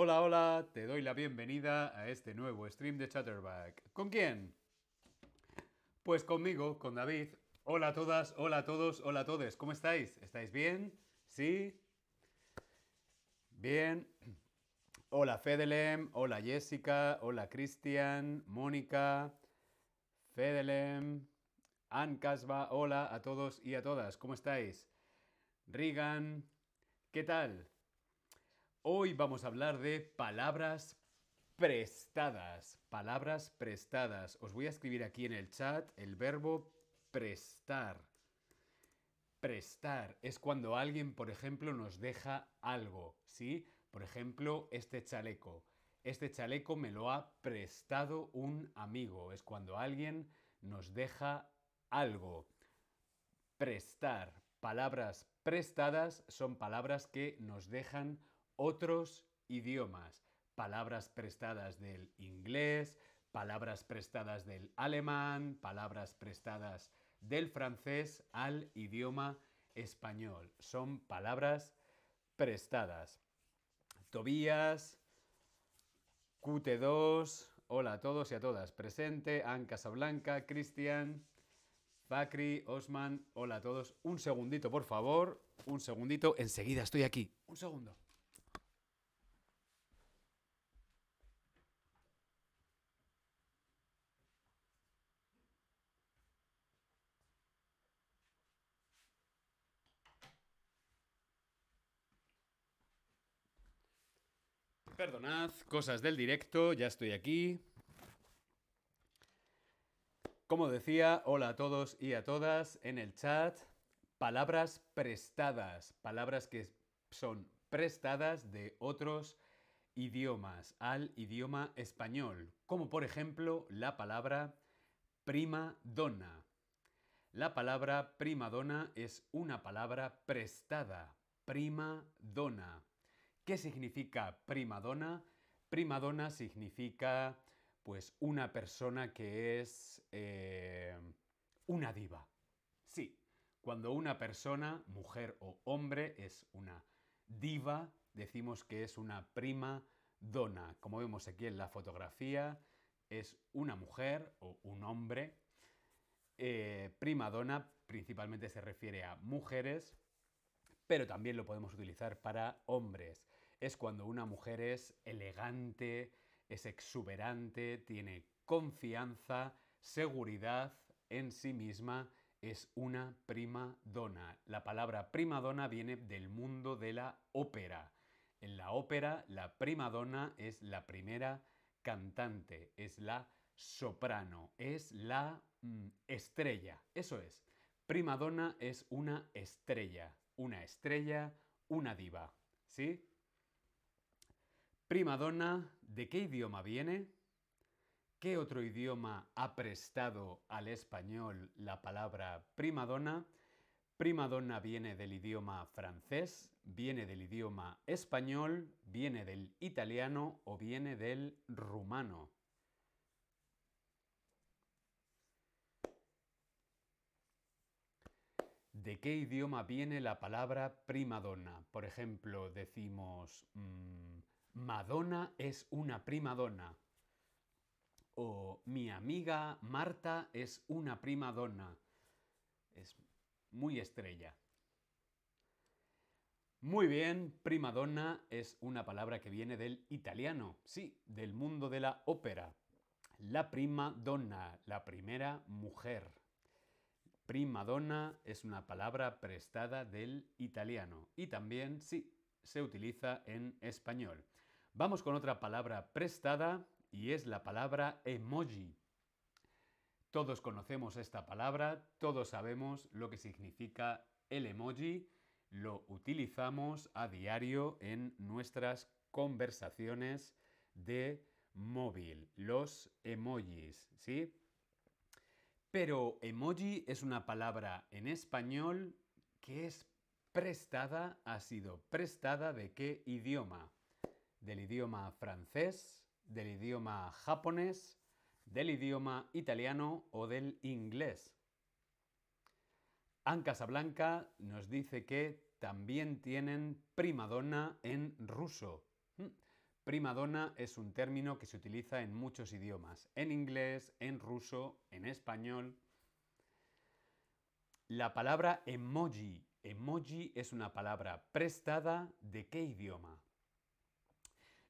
Hola, hola, te doy la bienvenida a este nuevo stream de Chatterback. ¿Con quién? Pues conmigo, con David. Hola a todas, hola a todos, hola a todos. ¿Cómo estáis? ¿Estáis bien? ¿Sí? Bien. Hola Fedelem, hola Jessica, hola Cristian, Mónica, Fedelem, Ann Casba, hola a todos y a todas. ¿Cómo estáis? Regan, ¿qué tal? Hoy vamos a hablar de palabras prestadas. Palabras prestadas. Os voy a escribir aquí en el chat el verbo prestar. Prestar es cuando alguien, por ejemplo, nos deja algo, ¿sí? Por ejemplo, este chaleco. Este chaleco me lo ha prestado un amigo. Es cuando alguien nos deja algo. Prestar. Palabras prestadas son palabras que nos dejan otros idiomas, palabras prestadas del inglés, palabras prestadas del alemán, palabras prestadas del francés al idioma español. Son palabras prestadas. Tobías, QT2, hola a todos y a todas. Presente, Ann Casablanca, Cristian, Bakri, Osman, hola a todos. Un segundito, por favor. Un segundito, enseguida estoy aquí. Un segundo. Perdonad, cosas del directo, ya estoy aquí. Como decía, hola a todos y a todas en el chat. Palabras prestadas, palabras que son prestadas de otros idiomas al idioma español, como por ejemplo la palabra prima donna. La palabra prima donna es una palabra prestada, prima donna. ¿Qué significa prima donna? Prima donna significa pues una persona que es eh, una diva. Sí, cuando una persona, mujer o hombre, es una diva, decimos que es una prima donna. Como vemos aquí en la fotografía, es una mujer o un hombre. Eh, prima donna principalmente se refiere a mujeres, pero también lo podemos utilizar para hombres es cuando una mujer es elegante, es exuberante, tiene confianza, seguridad en sí misma, es una prima donna. La palabra prima donna viene del mundo de la ópera. En la ópera, la prima donna es la primera cantante, es la soprano, es la mm, estrella. Eso es. Prima donna es una estrella, una estrella, una diva. ¿Sí? Prima donna, ¿de qué idioma viene? ¿Qué otro idioma ha prestado al español la palabra prima donna? Prima donna viene del idioma francés, viene del idioma español, viene del italiano o viene del rumano. ¿De qué idioma viene la palabra prima donna? Por ejemplo, decimos... Mmm, Madonna es una prima donna. O mi amiga Marta es una prima donna. Es muy estrella. Muy bien, prima donna es una palabra que viene del italiano, sí, del mundo de la ópera. La prima donna, la primera mujer. Prima donna es una palabra prestada del italiano y también, sí, se utiliza en español. Vamos con otra palabra prestada y es la palabra emoji. Todos conocemos esta palabra, todos sabemos lo que significa el emoji, lo utilizamos a diario en nuestras conversaciones de móvil, los emojis, ¿sí? Pero emoji es una palabra en español que es prestada, ha sido prestada de qué idioma? Del idioma francés, del idioma japonés, del idioma italiano o del inglés. Anne Casablanca nos dice que también tienen primadonna en ruso. Mm. Primadonna es un término que se utiliza en muchos idiomas, en inglés, en ruso, en español. La palabra emoji. Emoji es una palabra prestada de qué idioma?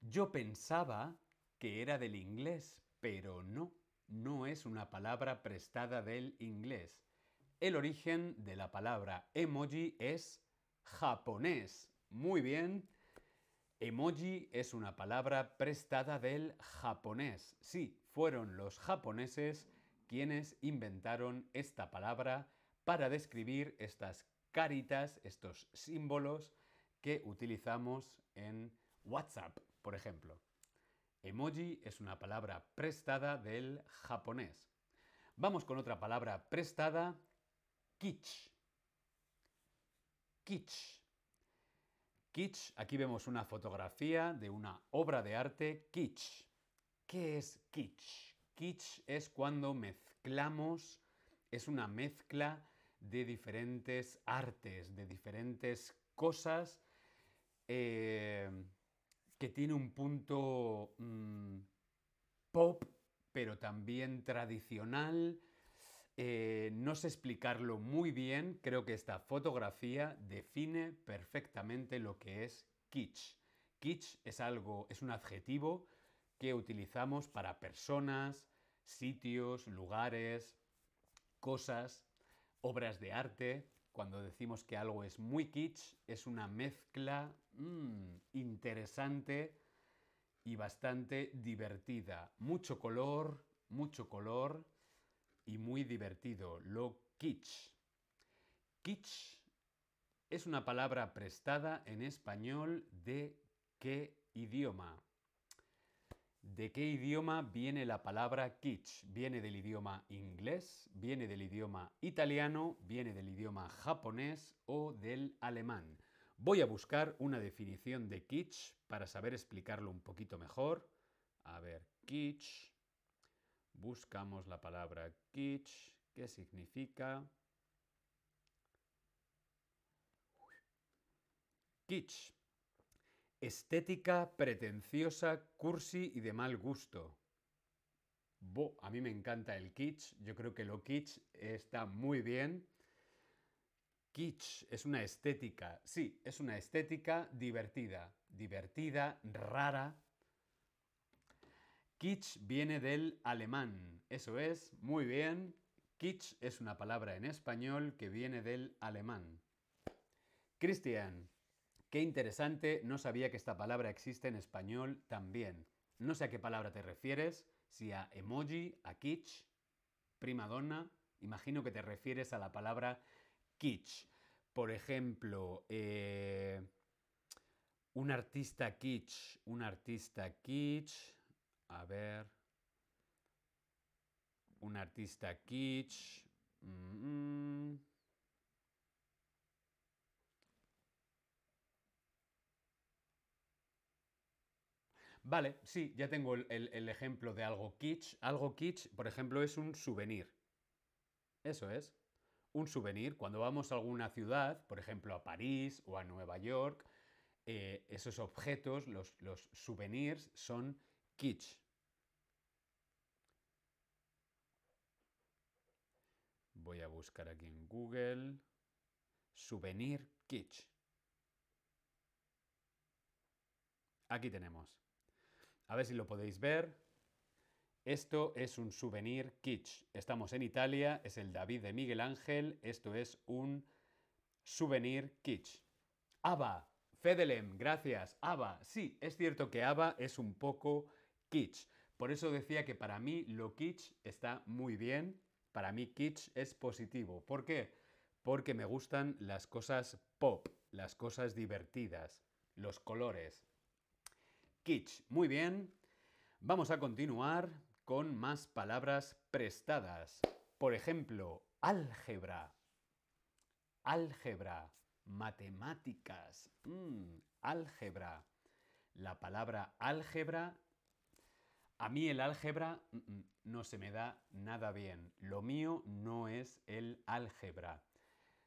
Yo pensaba que era del inglés, pero no, no es una palabra prestada del inglés. El origen de la palabra emoji es japonés. Muy bien. Emoji es una palabra prestada del japonés. Sí, fueron los japoneses quienes inventaron esta palabra para describir estas caritas, estos símbolos que utilizamos en WhatsApp, por ejemplo. Emoji es una palabra prestada del japonés. Vamos con otra palabra prestada, kitsch. Kitsch. Kitsch, aquí vemos una fotografía de una obra de arte kitsch. ¿Qué es kitsch? Kitsch es cuando mezclamos, es una mezcla de diferentes artes, de diferentes cosas. Eh, que tiene un punto mm, pop, pero también tradicional. Eh, no sé explicarlo muy bien, creo que esta fotografía define perfectamente lo que es kitsch. Kitsch es algo, es un adjetivo que utilizamos para personas, sitios, lugares, cosas, obras de arte. Cuando decimos que algo es muy kitsch, es una mezcla mm, interesante y bastante divertida. Mucho color, mucho color y muy divertido. Lo kitsch. Kitsch es una palabra prestada en español de qué idioma. ¿De qué idioma viene la palabra kitsch? ¿Viene del idioma inglés? ¿Viene del idioma italiano? ¿Viene del idioma japonés o del alemán? Voy a buscar una definición de kitsch para saber explicarlo un poquito mejor. A ver, kitsch. Buscamos la palabra kitsch. ¿Qué significa? Kitsch. Estética pretenciosa, cursi y de mal gusto. Bo, a mí me encanta el kitsch. Yo creo que lo kitsch está muy bien. Kitsch es una estética, sí, es una estética divertida, divertida, rara. Kitsch viene del alemán, eso es, muy bien. Kitsch es una palabra en español que viene del alemán. Cristian, qué interesante, no sabía que esta palabra existe en español también. No sé a qué palabra te refieres, si a emoji, a kitsch, prima donna, imagino que te refieres a la palabra kitsch. Por ejemplo, eh, un artista kitsch, un artista kitsch, a ver, un artista kitsch. Vale, sí, ya tengo el, el, ejemplo de algo kitsch. Algo kitsch, por ejemplo, es un souvenir. Eso es un souvenir. Cuando vamos a alguna ciudad, por ejemplo a París o a Nueva York, eh, esos objetos, los, los souvenirs, son kitsch. Voy a buscar aquí en Google. Souvenir kitsch. Aquí tenemos. A ver si lo podéis ver. Esto es un souvenir kitsch. Estamos en Italia, es el David de Miguel Ángel. Esto es un souvenir kitsch. Ava, Fedelem, gracias. Ava, sí, es cierto que Ava es un poco kitsch. Por eso decía que para mí lo kitsch está muy bien. Para mí kitsch es positivo. ¿Por qué? Porque me gustan las cosas pop, las cosas divertidas, los colores. Kitsch, muy bien. Vamos a continuar con más palabras prestadas. Por ejemplo, álgebra. Álgebra. Matemáticas. Mm, álgebra. La palabra álgebra. A mí el álgebra mm, mm, no se me da nada bien. Lo mío no es el álgebra.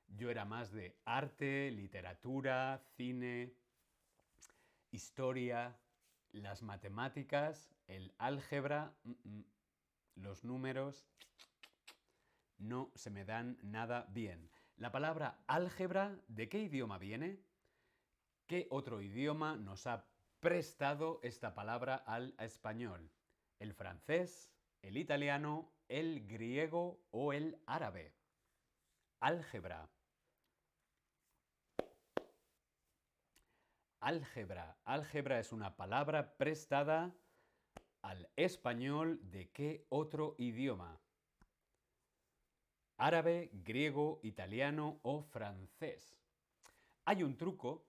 Yo era más de arte, literatura, cine, historia, las matemáticas, el álgebra, los números, no se me dan nada bien. La palabra álgebra, ¿de qué idioma viene? ¿Qué otro idioma nos ha prestado esta palabra al español? ¿El francés, el italiano, el griego o el árabe? Álgebra. Álgebra. Álgebra es una palabra prestada al español de qué otro idioma? Árabe, griego, italiano o francés. Hay un truco.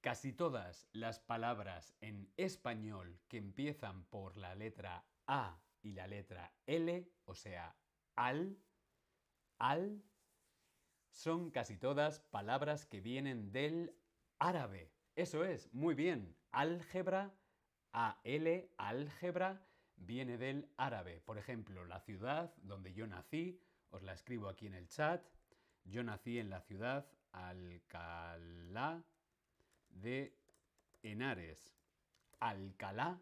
Casi todas las palabras en español que empiezan por la letra A y la letra L, o sea, al, al, son casi todas palabras que vienen del árabe. Eso es, muy bien. Álgebra, AL, álgebra, viene del árabe. Por ejemplo, la ciudad donde yo nací, os la escribo aquí en el chat. Yo nací en la ciudad Alcalá de Henares. Alcalá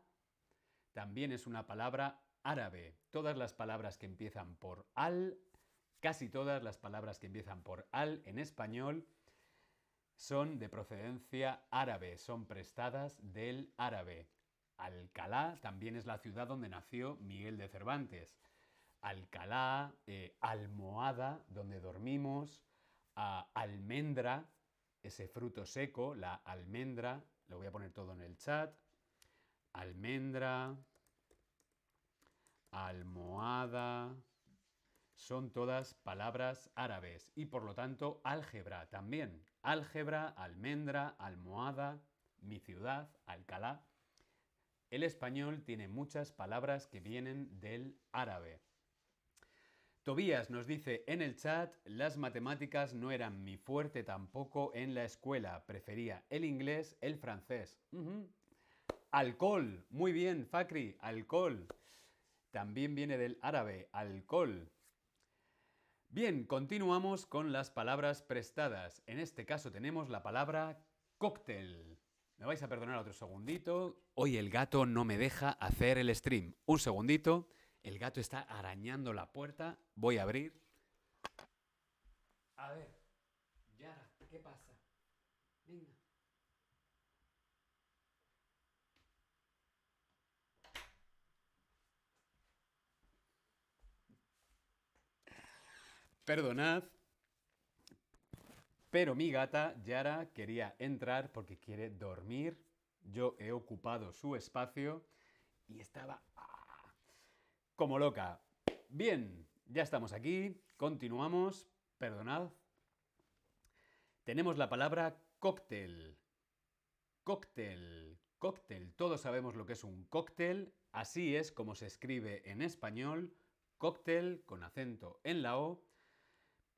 también es una palabra árabe. Todas las palabras que empiezan por al, casi todas las palabras que empiezan por al en español, son de procedencia árabe, son prestadas del árabe. Alcalá también es la ciudad donde nació Miguel de Cervantes. Alcalá, eh, almohada, donde dormimos, almendra, ese fruto seco, la almendra, lo voy a poner todo en el chat. Almendra, almohada, son todas palabras árabes y por lo tanto álgebra también. Álgebra, almendra, almohada, mi ciudad, Alcalá. El español tiene muchas palabras que vienen del árabe. Tobías nos dice en el chat, las matemáticas no eran mi fuerte tampoco en la escuela, prefería el inglés, el francés. Alcohol, muy bien, Fakri, alcohol. También viene del árabe, alcohol. Bien, continuamos con las palabras prestadas. En este caso tenemos la palabra cóctel. Me vais a perdonar otro segundito. Hoy el gato no me deja hacer el stream. Un segundito. El gato está arañando la puerta. Voy a abrir. A ver. Yara, ¿qué pasa? Venga. Perdonad, pero mi gata, Yara, quería entrar porque quiere dormir. Yo he ocupado su espacio y estaba ah, como loca. Bien, ya estamos aquí, continuamos. Perdonad. Tenemos la palabra cóctel. Cóctel, cóctel. Todos sabemos lo que es un cóctel. Así es como se escribe en español. Cóctel con acento en la O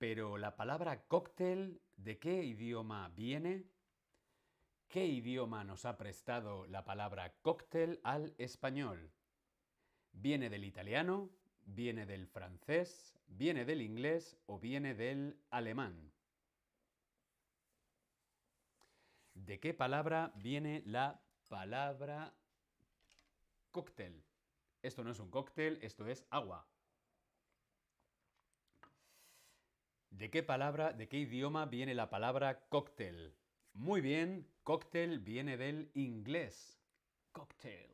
pero la palabra cóctel, ¿de qué idioma viene? ¿Qué idioma nos ha prestado la palabra cóctel al español? ¿Viene del italiano? ¿Viene del francés? ¿Viene del inglés o viene del alemán? ¿De qué palabra viene la palabra cóctel? Esto no es un cóctel, esto es agua. ¿De qué palabra, de qué idioma viene la palabra cóctel? Muy bien, cóctel viene del inglés. Cocktail,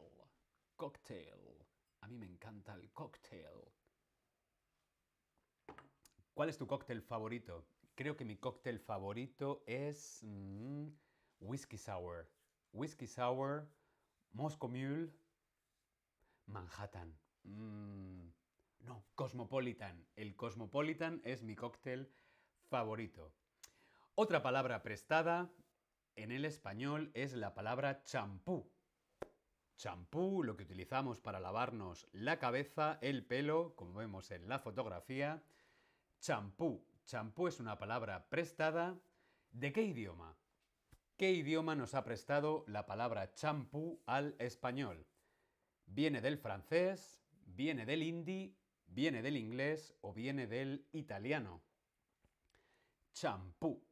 cocktail. A mí me encanta el cocktail. ¿Cuál es tu cóctel favorito? Creo que mi cóctel favorito es mm, whisky sour. Whisky sour, Moscow Mule, Manhattan. Mm, no, Cosmopolitan. El Cosmopolitan es mi cóctel favorito. Otra palabra prestada en el español es la palabra champú. champú, lo que utilizamos para lavarnos la cabeza, el pelo, como vemos en la fotografía. Champú. Champú es una palabra prestada. ¿De qué idioma? ¿Qué idioma nos ha prestado la palabra champú al español? ¿Viene del francés? ¿Viene del hindi? ¿Viene del inglés o viene del italiano? Champú.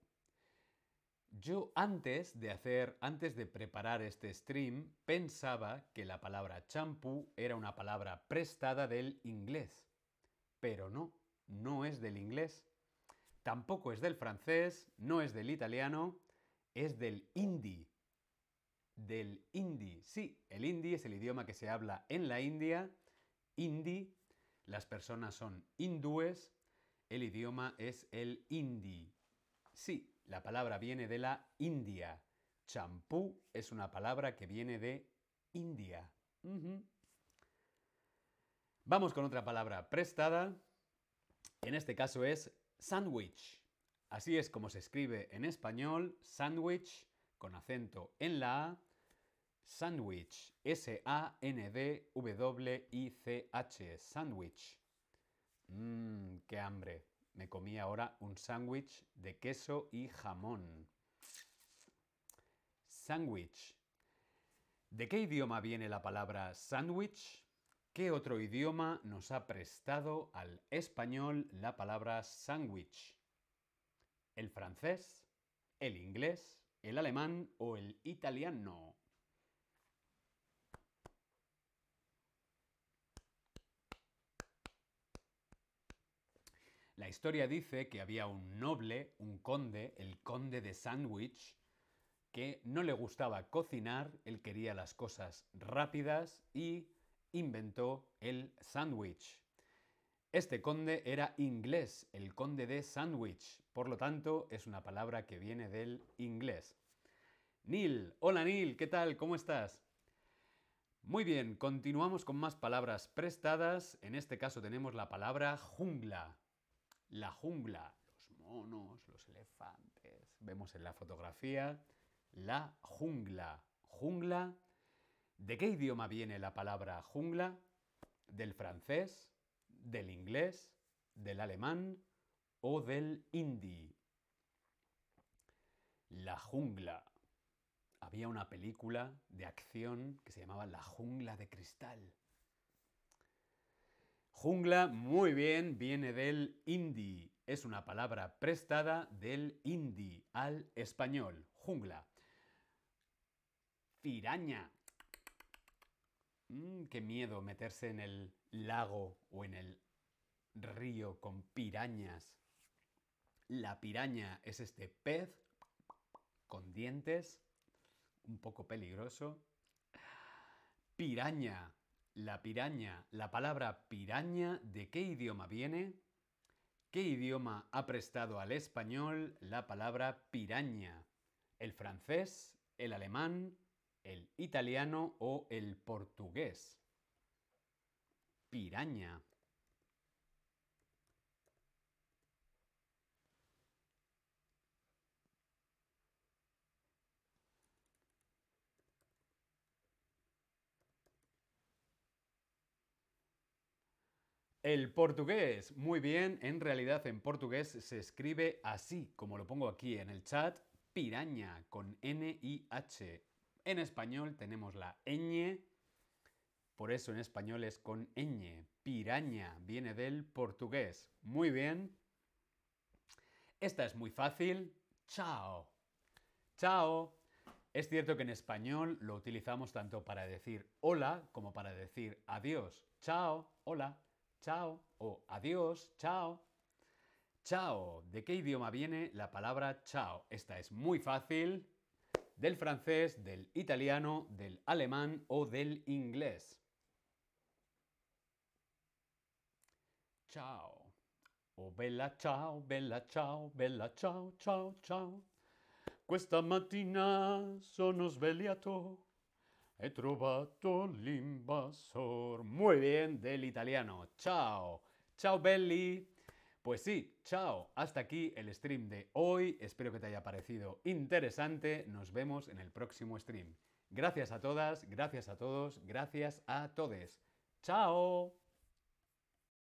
Yo antes de hacer, antes de preparar este stream, pensaba que la palabra champú era una palabra prestada del inglés. Pero no, no es del inglés. Tampoco es del francés, no es del italiano, es del hindi. Del hindi. Sí, el hindi es el idioma que se habla en la India. Hindi, las personas son hindúes, el idioma es el hindi. Sí, la palabra viene de la India. Champú es una palabra que viene de India. Vamos con otra palabra prestada. En este caso es sandwich. Así es como se escribe en español, sandwich, con acento en la A. Sandwich, S-A-N-D-W-I-C-H, sandwich. Mmm, qué hambre. Me comí ahora un sándwich de queso y jamón. Sándwich. ¿De qué idioma viene la palabra sándwich? ¿Qué otro idioma nos ha prestado al español la palabra sándwich? ¿El francés? ¿El inglés? ¿El alemán o el italiano? La historia dice que había un noble, un conde, el conde de Sandwich, que no le gustaba cocinar, él quería las cosas rápidas y inventó el sándwich. Este conde era inglés, el conde de Sandwich, por lo tanto es una palabra que viene del inglés. Neil, hola Neil, ¿qué tal? ¿Cómo estás? Muy bien, continuamos con más palabras prestadas. En este caso tenemos la palabra jungla la jungla, los monos, los elefantes. Vemos en la fotografía la jungla. Jungla. ¿De qué idioma viene la palabra jungla? ¿Del francés? ¿Del inglés? ¿Del alemán? ¿O del hindi? La jungla. Había una película de acción que se llamaba La jungla de cristal. Jungla, muy bien, viene del hindi. Es una palabra prestada del hindi al español. Jungla. Piraña. Mm, qué miedo meterse en el lago o en el río con pirañas. La piraña es este pez con dientes, un poco peligroso. Piraña la piraña, la palabra piraña, ¿de qué idioma viene? ¿Qué idioma ha prestado al español la palabra piraña? ¿El francés, el alemán, el italiano o el portugués? Piraña. El portugués, muy bien, en realidad en portugués se escribe así, como lo pongo aquí en el chat, piraña, con N-I-H. En español tenemos la ñ, por eso en español es con ñ. Piraña viene del portugués. Muy bien. Esta es muy fácil. Chao. Chao. Es cierto que en español lo utilizamos tanto para decir hola como para decir adiós. Chao, hola chao o adiós, chao. Chao. ¿De qué idioma viene la palabra chao? Esta es muy fácil. Del francés, del italiano, del alemán o del inglés. Ciao. Oh bella ciao, bella ciao, bella ciao, ciao, ciao. Questa mattina sono svegliato He trovato l'invasor. Muy bien, del italiano. Chao. Chao, Belly. Pues sí, chao. Hasta aquí el stream de hoy. Espero que te haya parecido interesante. Nos vemos en el próximo stream. Gracias a todas, gracias a todos, gracias a todes. ¡Chao!